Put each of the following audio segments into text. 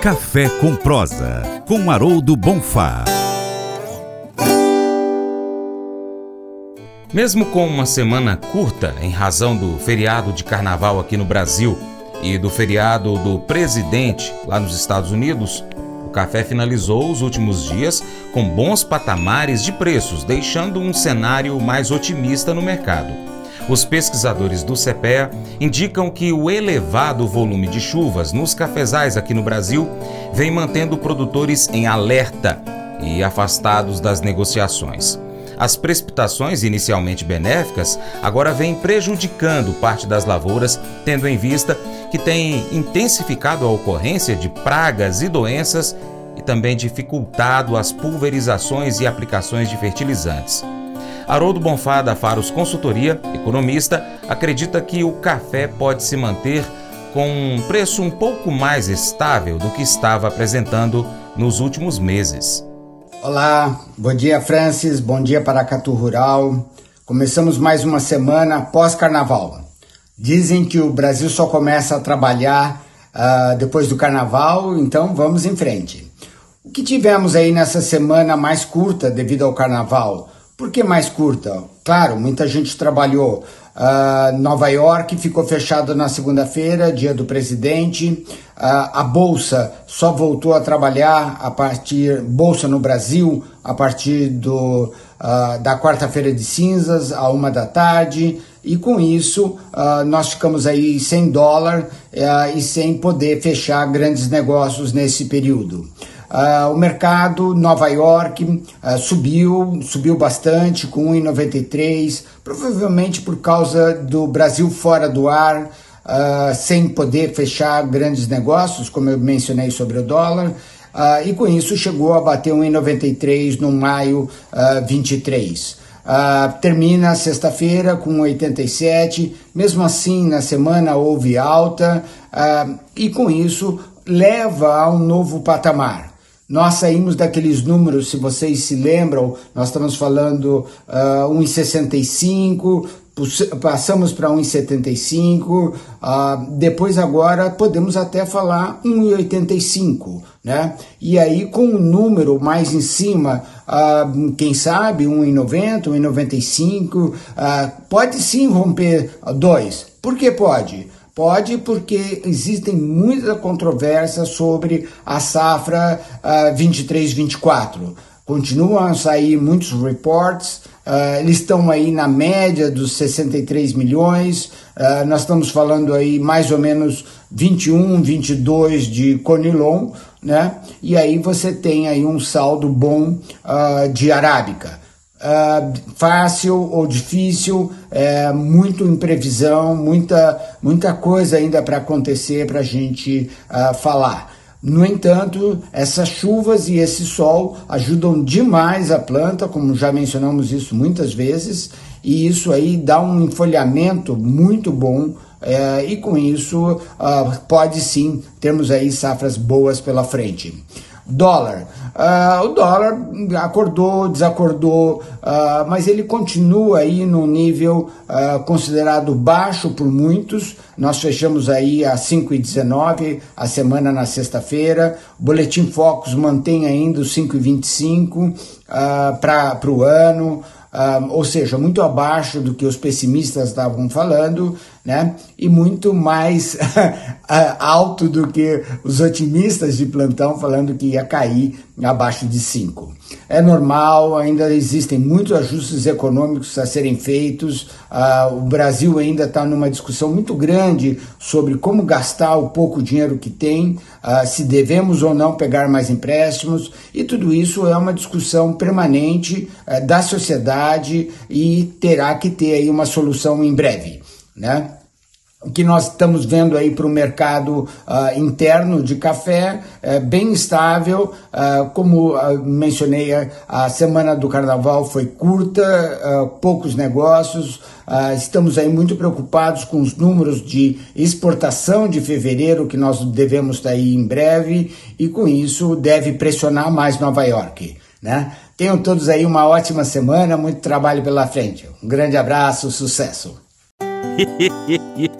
Café com Prosa, com Haroldo Bonfá. Mesmo com uma semana curta em razão do feriado de carnaval aqui no Brasil e do feriado do presidente lá nos Estados Unidos, o café finalizou os últimos dias com bons patamares de preços, deixando um cenário mais otimista no mercado. Os pesquisadores do CPEA indicam que o elevado volume de chuvas nos cafezais aqui no Brasil vem mantendo produtores em alerta e afastados das negociações. As precipitações inicialmente benéficas agora vêm prejudicando parte das lavouras, tendo em vista que tem intensificado a ocorrência de pragas e doenças e também dificultado as pulverizações e aplicações de fertilizantes. Haroldo Bonfá, da Faros Consultoria, economista, acredita que o café pode se manter com um preço um pouco mais estável do que estava apresentando nos últimos meses. Olá, bom dia Francis, bom dia Paracatu Rural. Começamos mais uma semana pós-carnaval. Dizem que o Brasil só começa a trabalhar uh, depois do carnaval, então vamos em frente. O que tivemos aí nessa semana mais curta devido ao carnaval? Por que mais curta? Claro, muita gente trabalhou. Uh, Nova York ficou fechado na segunda-feira, dia do presidente. Uh, a bolsa só voltou a trabalhar a partir bolsa no Brasil a partir do, uh, da quarta-feira de cinzas a uma da tarde. E com isso nós ficamos aí sem dólar e sem poder fechar grandes negócios nesse período. Uh, o mercado Nova York uh, subiu, subiu bastante com 1,93, provavelmente por causa do Brasil fora do ar, uh, sem poder fechar grandes negócios, como eu mencionei sobre o dólar, e com isso chegou a bater 1,93 no maio 23. termina sexta-feira com 87, mesmo assim na semana houve alta, e com isso leva a um novo patamar. Nós saímos daqueles números, se vocês se lembram, nós estamos falando uh, 1,65, passamos para 1,75, uh, depois agora podemos até falar 1,85, né? E aí com um número mais em cima, uh, quem sabe 1,90, 1,95, uh, pode sim romper 2. Por que pode? Pode, porque existem muita controvérsia sobre a safra uh, 23-24. Continuam a sair muitos reports, uh, eles estão aí na média dos 63 milhões, uh, nós estamos falando aí mais ou menos 21, 22 de Conilon, né? E aí você tem aí um saldo bom de arábica. Uh, fácil ou difícil, é, muito imprevisão, muita, muita coisa ainda para acontecer para a gente uh, falar. No entanto, essas chuvas e esse sol ajudam demais a planta, como já mencionamos isso muitas vezes, e isso aí dá um enfolhamento muito bom é, e com isso uh, pode sim termos aí safras boas pela frente. Dólar. Uh, o dólar acordou, desacordou, uh, mas ele continua aí num nível uh, considerado baixo por muitos. Nós fechamos aí a 5,19 a semana na sexta-feira. O Boletim Focus mantém ainda os 5,25 para o ano um, ou seja, muito abaixo do que os pessimistas estavam falando, né? E muito mais alto do que os otimistas de plantão falando que ia cair abaixo de 5. É normal, ainda existem muitos ajustes econômicos a serem feitos. Uh, o Brasil ainda está numa discussão muito grande sobre como gastar o pouco dinheiro que tem, uh, se devemos ou não pegar mais empréstimos, e tudo isso é uma discussão permanente uh, da sociedade e terá que ter aí uma solução em breve. Né? Que nós estamos vendo aí para o mercado uh, interno de café é bem estável. Uh, como uh, mencionei, a semana do carnaval foi curta, poucos negócios. estamos aí muito preocupados com os números de exportação de fevereiro, que nós devemos estar aí em breve, e com isso deve pressionar mais Nova York. Né? Tenham todos aí uma ótima semana, muito trabalho pela frente. Um grande abraço, sucesso!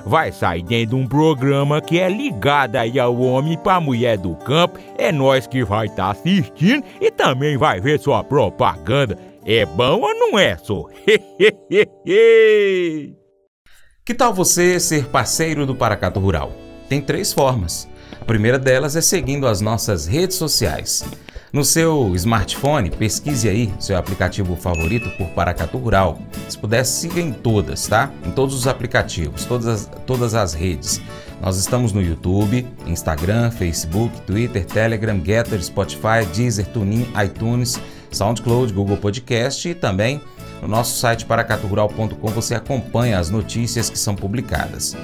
vai sair dentro de um programa que é ligado aí ao homem para mulher do campo. É nós que vai estar tá assistindo e também vai ver sua propaganda. É bom ou não é, só? Que tal você ser parceiro do Paracato Rural? Tem três formas. A primeira delas é seguindo as nossas redes sociais. No seu smartphone, pesquise aí seu aplicativo favorito por Paracatu Rural. Se puder, siga em todas, tá? Em todos os aplicativos, todas as, todas as redes. Nós estamos no YouTube, Instagram, Facebook, Twitter, Telegram, Getter, Spotify, Deezer, TuneIn, iTunes, SoundCloud, Google Podcast e também no nosso site paracaturural.com você acompanha as notícias que são publicadas.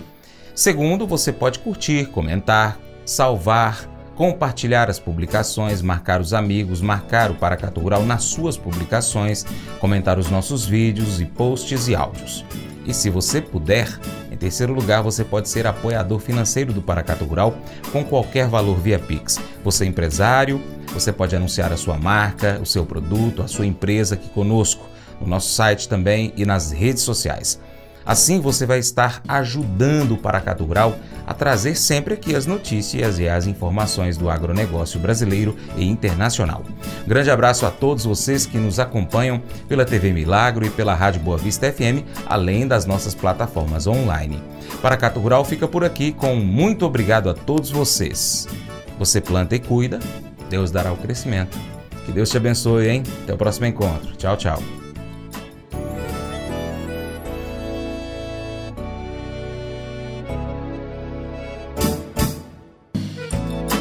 Segundo, você pode curtir, comentar, salvar, compartilhar as publicações, marcar os amigos, marcar o Paracatu Rural nas suas publicações, comentar os nossos vídeos e posts e áudios. E se você puder, em terceiro lugar, você pode ser apoiador financeiro do Paracatu Rural com qualquer valor via Pix. Você é empresário, você pode anunciar a sua marca, o seu produto, a sua empresa aqui conosco no nosso site também e nas redes sociais. Assim você vai estar ajudando o Paracatu Rural a trazer sempre aqui as notícias e as informações do agronegócio brasileiro e internacional. Grande abraço a todos vocês que nos acompanham pela TV Milagro e pela Rádio Boa Vista FM, além das nossas plataformas online. Paracatu Rural fica por aqui com muito obrigado a todos vocês. Você planta e cuida, Deus dará o crescimento. Que Deus te abençoe, hein? Até o próximo encontro. Tchau, tchau.